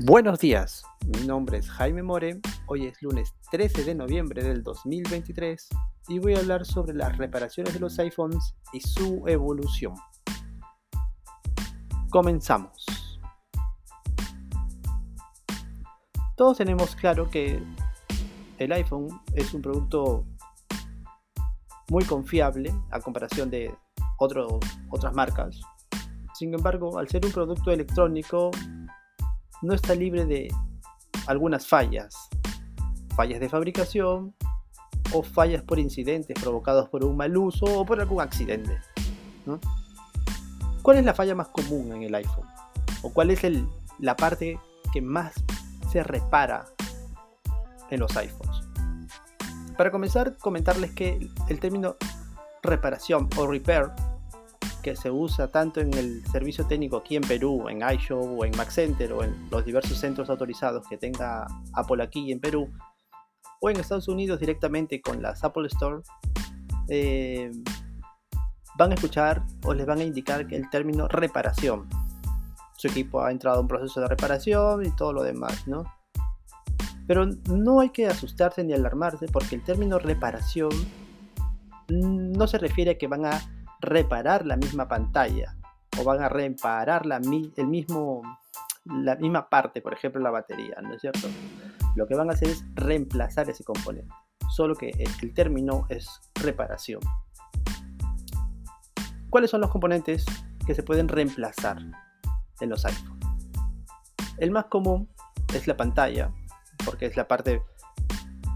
Buenos días, mi nombre es Jaime More, hoy es lunes 13 de noviembre del 2023 y voy a hablar sobre las reparaciones de los iPhones y su evolución. Comenzamos. Todos tenemos claro que el iPhone es un producto muy confiable a comparación de otras marcas. Sin embargo, al ser un producto electrónico, no está libre de algunas fallas, fallas de fabricación o fallas por incidentes provocados por un mal uso o por algún accidente. ¿Cuál es la falla más común en el iPhone? ¿O cuál es la parte que más se repara en los iPhones? Para comenzar, comentarles que el término reparación o repair que se usa tanto en el servicio técnico aquí en Perú, en iShow o en Mac Center o en los diversos centros autorizados que tenga Apple aquí en Perú, o en Estados Unidos directamente con las Apple Store, eh, van a escuchar o les van a indicar el término reparación. Su equipo ha entrado en un proceso de reparación y todo lo demás, ¿no? Pero no hay que asustarse ni alarmarse porque el término reparación no se refiere a que van a reparar la misma pantalla o van a reparar la, el mismo, la misma parte, por ejemplo la batería, ¿no es cierto? Lo que van a hacer es reemplazar ese componente, solo que el término es reparación. ¿Cuáles son los componentes que se pueden reemplazar en los iPhone? El más común es la pantalla, porque es la parte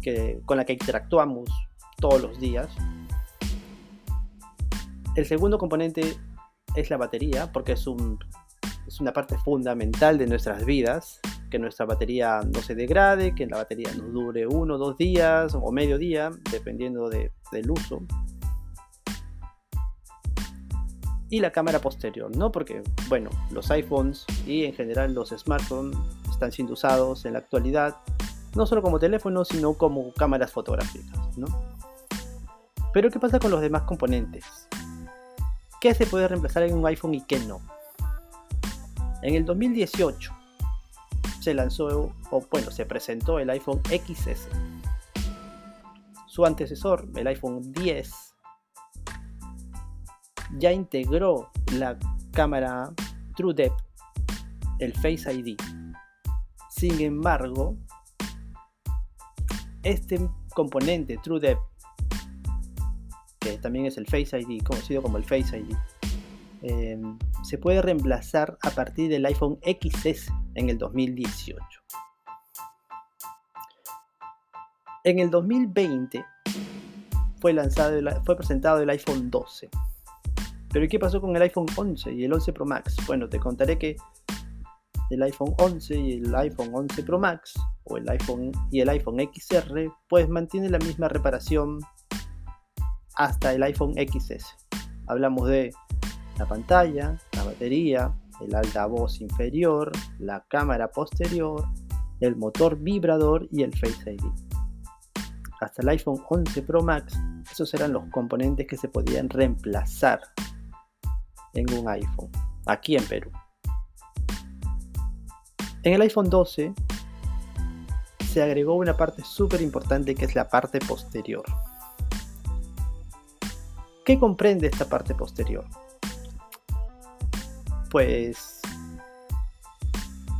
que, con la que interactuamos todos los días, el segundo componente es la batería, porque es, un, es una parte fundamental de nuestras vidas, que nuestra batería no se degrade, que la batería nos dure uno dos días o medio día, dependiendo del uso. Y la cámara posterior, ¿no? Porque, bueno, los iPhones y en general los smartphones están siendo usados en la actualidad, no solo como teléfonos, sino como cámaras fotográficas, ¿no? Pero ¿qué pasa con los demás componentes? Qué se puede reemplazar en un iPhone y qué no. En el 2018 se lanzó, o bueno, se presentó el iPhone XS. Su antecesor, el iPhone 10, ya integró la cámara TrueDepth, el Face ID. Sin embargo, este componente TrueDepth también es el Face ID, conocido como el Face ID, em, se puede reemplazar a partir del iPhone XS en el 2018. En el 2020 fue, lanzado, fue presentado el iPhone 12. Pero ¿qué pasó con el iPhone 11 y el 11 Pro Max? Bueno, te contaré que el iPhone 11 y el iPhone 11 Pro Max o el iPhone y el iPhone XR pues mantienen la misma reparación hasta el iPhone XS. Hablamos de la pantalla, la batería, el altavoz inferior, la cámara posterior, el motor vibrador y el Face ID. Hasta el iPhone 11 Pro Max, esos eran los componentes que se podían reemplazar en un iPhone, aquí en Perú. En el iPhone 12 se agregó una parte súper importante que es la parte posterior. ¿Qué comprende esta parte posterior? Pues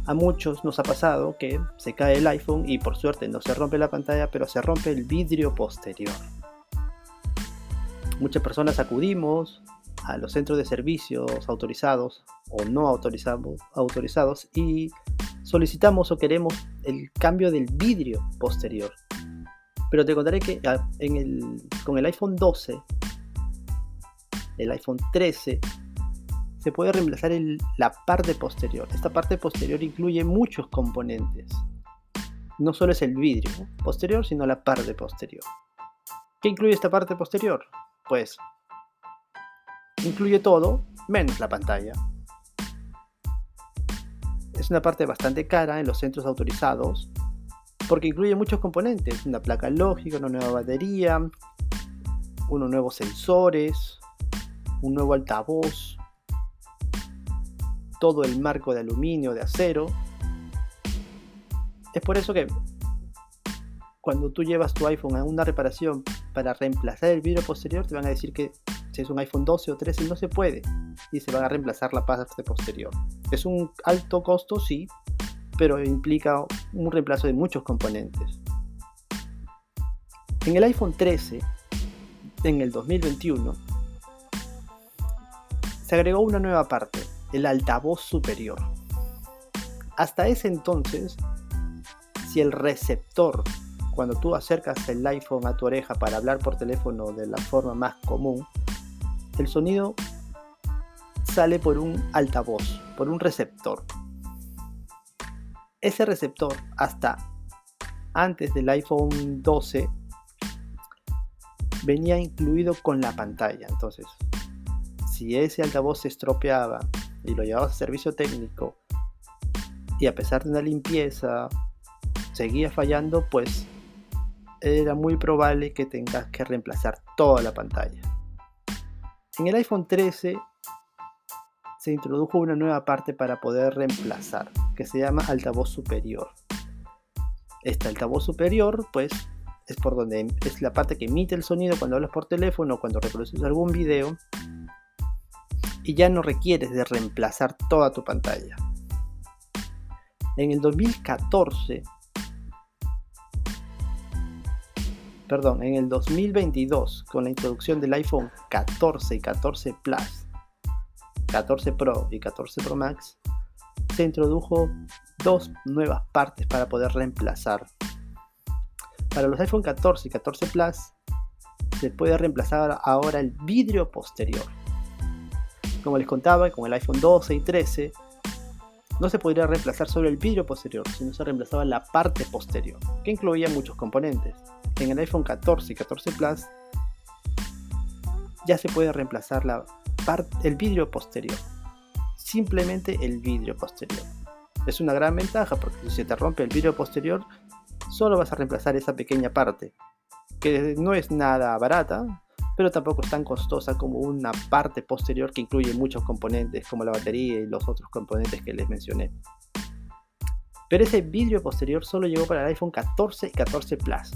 a muchos nos ha pasado que se cae el iPhone y por suerte no se rompe la pantalla, pero se rompe el vidrio posterior. Muchas personas acudimos a los centros de servicios autorizados o no autorizados, autorizados y solicitamos o queremos el cambio del vidrio posterior. Pero te contaré que ah, con el iPhone 12 el iPhone 13, se puede reemplazar la parte posterior. Esta parte posterior incluye muchos componentes. No solo es el vidrio posterior, sino la parte posterior. ¿Qué incluye esta parte posterior? Pues incluye todo menos la pantalla. Es una parte bastante cara en los centros autorizados porque incluye muchos componentes, una placa lógica, una nueva batería, unos nuevos sensores, un nuevo altavoz, todo el marco de aluminio, de acero, Es por eso que cuando tú llevas tu iPhone a una reparación para reemplazar el vidrio posterior, te van a decir que si es un iPhone 12 o 13 no se puede y se van a reemplazar la parte posterior. Es un alto costo, sí, pero implica un reemplazo de muchos componentes. En el iPhone 13, en el 2021, se agregó una nueva parte, el altavoz superior. Hasta ese entonces, si el receptor, cuando tú acercas el iPhone a tu oreja para hablar por teléfono de la forma más común, el sonido sale por un altavoz, por un receptor. Ese receptor hasta antes del iPhone 12 venía incluido con la pantalla. Entonces, si ese altavoz se estropeaba y lo llevabas a servicio técnico y a pesar de una limpieza seguía fallando, pues era muy probable que tengas que reemplazar toda la pantalla. En el iPhone 13 se introdujo una nueva parte para poder reemplazar, que se llama altavoz superior. Este altavoz superior, pues, es por donde es la parte que emite el sonido cuando hablas por teléfono o cuando reproduces algún video y ya no requieres de reemplazar toda tu pantalla. En el 2014, perdón, en el 2022, con la introducción del iPhone 14 y 14 Plus, 14 Pro y 14 Pro Max, se introdujo dos nuevas partes para poder reemplazar. Para los iPhone 14 y 14 Plus, se puede reemplazar ahora el vidrio posterior como les contaba, con el iPhone 12 y 13, no se podría reemplazar solo el vidrio posterior, sino se reemplazaba la parte posterior, que incluía muchos componentes. En el iPhone 14 y 14 Plus ya se puede reemplazar la el vidrio posterior, simplemente el vidrio posterior. Es una gran ventaja porque si te rompe el vidrio posterior, solo vas a reemplazar esa pequeña parte, que no es nada barata, pero tampoco es tan costosa como una parte posterior que incluye muchos componentes como la batería y los otros componentes que les mencioné. Pero ese vidrio posterior solo llegó para el iPhone 14 y 14 Plus.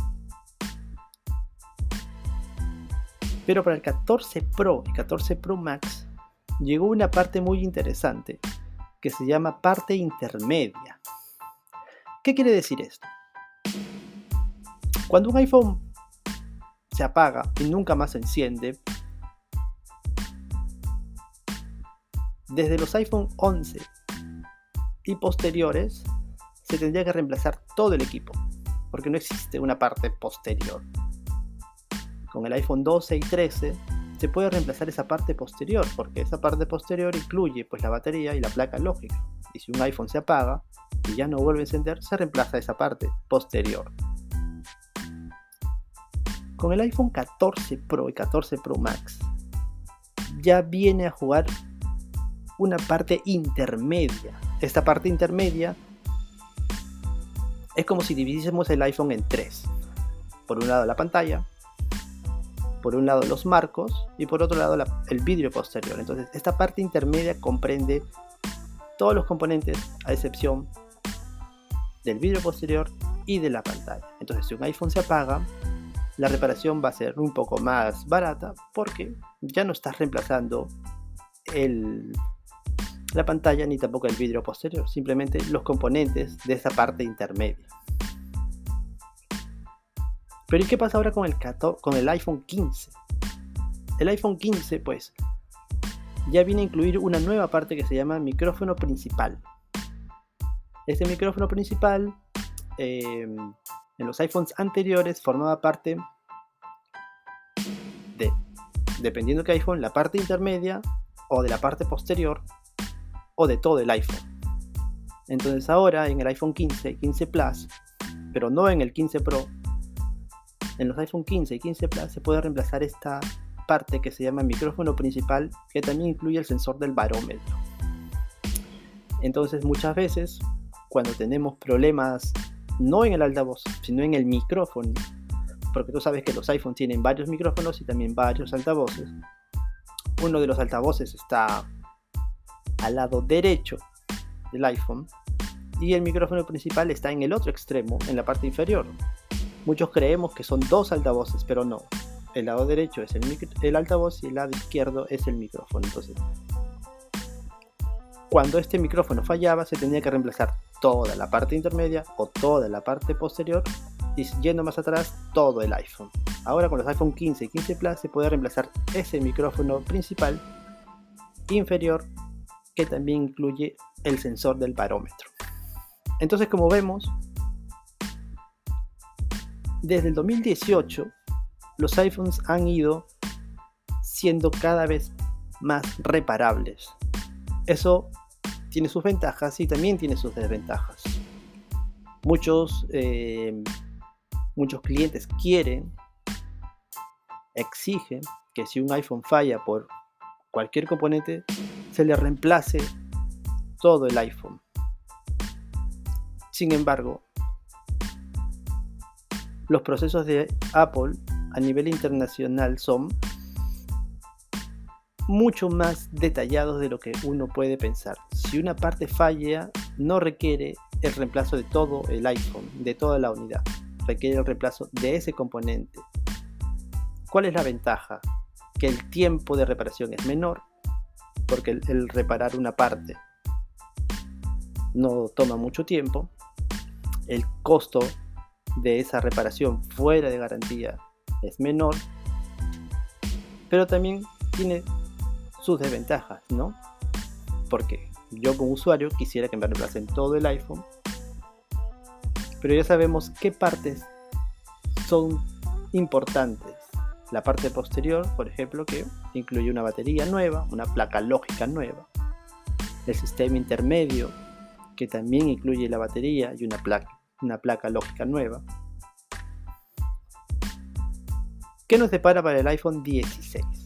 Pero para el 14 Pro y 14 Pro Max llegó una parte muy interesante que se llama parte intermedia. ¿Qué quiere decir esto? Cuando un iPhone se apaga y nunca más se enciende. Desde los iPhone 11 y posteriores se tendría que reemplazar todo el equipo, porque no existe una parte posterior. Con el iPhone 12 y 13 se puede reemplazar esa parte posterior, porque esa parte posterior incluye pues la batería y la placa lógica. Y si un iPhone se apaga y ya no vuelve a encender, se reemplaza esa parte posterior. Con el iPhone 14 Pro y 14 Pro Max ya viene a jugar una parte intermedia. Esta parte intermedia es como si dividiésemos el iPhone en tres. Por un lado la pantalla, por un lado los marcos y por otro lado el vidrio posterior. Entonces esta parte intermedia comprende todos los componentes a excepción del vidrio posterior y de la pantalla. Entonces si un iPhone se apaga, la reparación va a ser un poco más barata porque ya no estás reemplazando el, la pantalla ni tampoco el vidrio posterior, simplemente los componentes de esa parte intermedia. Pero ¿y qué pasa ahora con el, con el iPhone 15? El iPhone 15 pues ya viene a incluir una nueva parte que se llama micrófono principal. Este micrófono principal em, en los iPhones anteriores formaba parte de, dependiendo de qué iPhone, la parte intermedia o de la parte posterior o de todo el iPhone. Entonces ahora en el iPhone 15, 15 Plus, pero no en el 15 Pro, en los iPhone 15 y 15 Plus se puede reemplazar esta parte que se llama micrófono principal, que también incluye el sensor del barómetro. Entonces muchas veces cuando tenemos problemas no en el altavoz, sino en el micrófono. Porque tú sabes que los iPhones tienen varios micrófonos y también varios altavoces. Uno de los altavoces está al lado derecho del iPhone y el micrófono principal está en el otro extremo, en la parte inferior. Muchos creemos que son dos altavoces, pero no. El lado derecho es el, altavoz y el lado izquierdo es el micrófono. Entonces, cuando este micrófono fallaba, se tenía que reemplazar toda la parte intermedia o toda la parte posterior y yendo más atrás todo el iPhone. Ahora con los iPhone 15 y 15 Plus se puede reemplazar ese micrófono principal inferior que también incluye el sensor del barómetro. Entonces como vemos, desde el 2018 los iPhones han ido siendo cada vez más reparables. Eso tiene sus ventajas y también tiene sus desventajas. Muchos, eh, muchos clientes quieren, exigen que si un iPhone falla por cualquier componente, se le reemplace todo el iPhone. Sin embargo, los procesos de Apple a nivel internacional son mucho más detallados de lo que uno puede pensar. Si una parte falla, no requiere el reemplazo de todo el iPhone, de toda la unidad. Requiere el reemplazo de ese componente. ¿Cuál es la ventaja? Que el tiempo de reparación es menor, porque el, reparar una parte no toma mucho tiempo. El costo de esa reparación fuera de garantía es menor, pero también tiene sus desventajas, ¿no? Porque yo como usuario quisiera que me reemplacen todo el iPhone, pero ya sabemos qué partes son importantes. La parte posterior, por ejemplo, que incluye una batería nueva, una placa lógica nueva. El sistema intermedio, que también incluye la batería y una placa, una placa lógica nueva. ¿Qué nos depara para el iPhone 16?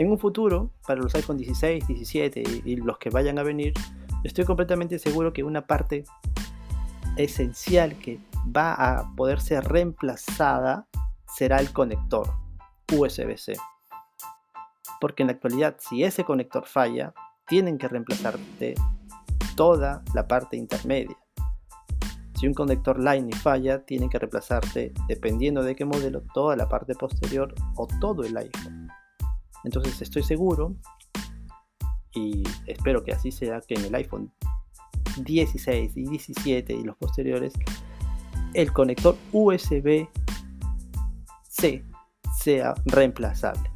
En un futuro, para los iPhone 16, 17 y, los que vayan a venir, estoy completamente seguro que una parte esencial que va a poder ser reemplazada será el conector USB-C. Porque en la actualidad, si ese conector falla, tienen que reemplazarte toda la parte intermedia. Si un conector Lightning falla, tienen que reemplazarte, dependiendo de qué modelo, toda la parte posterior o todo el iPhone. Entonces estoy seguro y espero que así sea que en el iPhone 16 y 17 y los posteriores el conector USB-C sea reemplazable.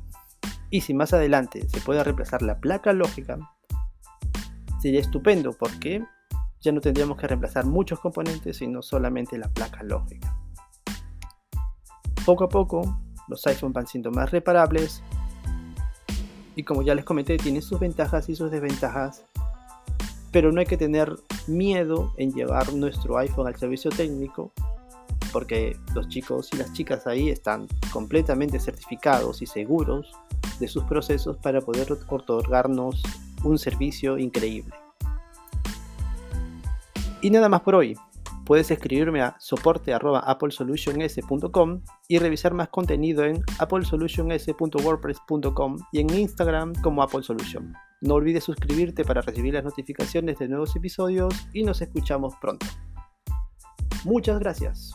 Y si más adelante se puede reemplazar la placa lógica, sería estupendo porque ya no tendríamos que reemplazar muchos componentes, sino solamente la placa lógica. Poco a poco, los iPhones van siendo más reparables, y como ya les comenté, tiene sus ventajas y sus desventajas, pero no hay que tener miedo en llevar nuestro iPhone al servicio técnico, porque los chicos y las chicas ahí están completamente certificados y seguros de sus procesos para poder otorgarnos un servicio increíble. Y nada más por hoy puedes escribirme a soporte.applesolutions.com y revisar más contenido en applesolutions.wordpress.com y en Instagram como Apple Solution. No olvides suscribirte para recibir las notificaciones de nuevos episodios y nos escuchamos pronto. Muchas gracias.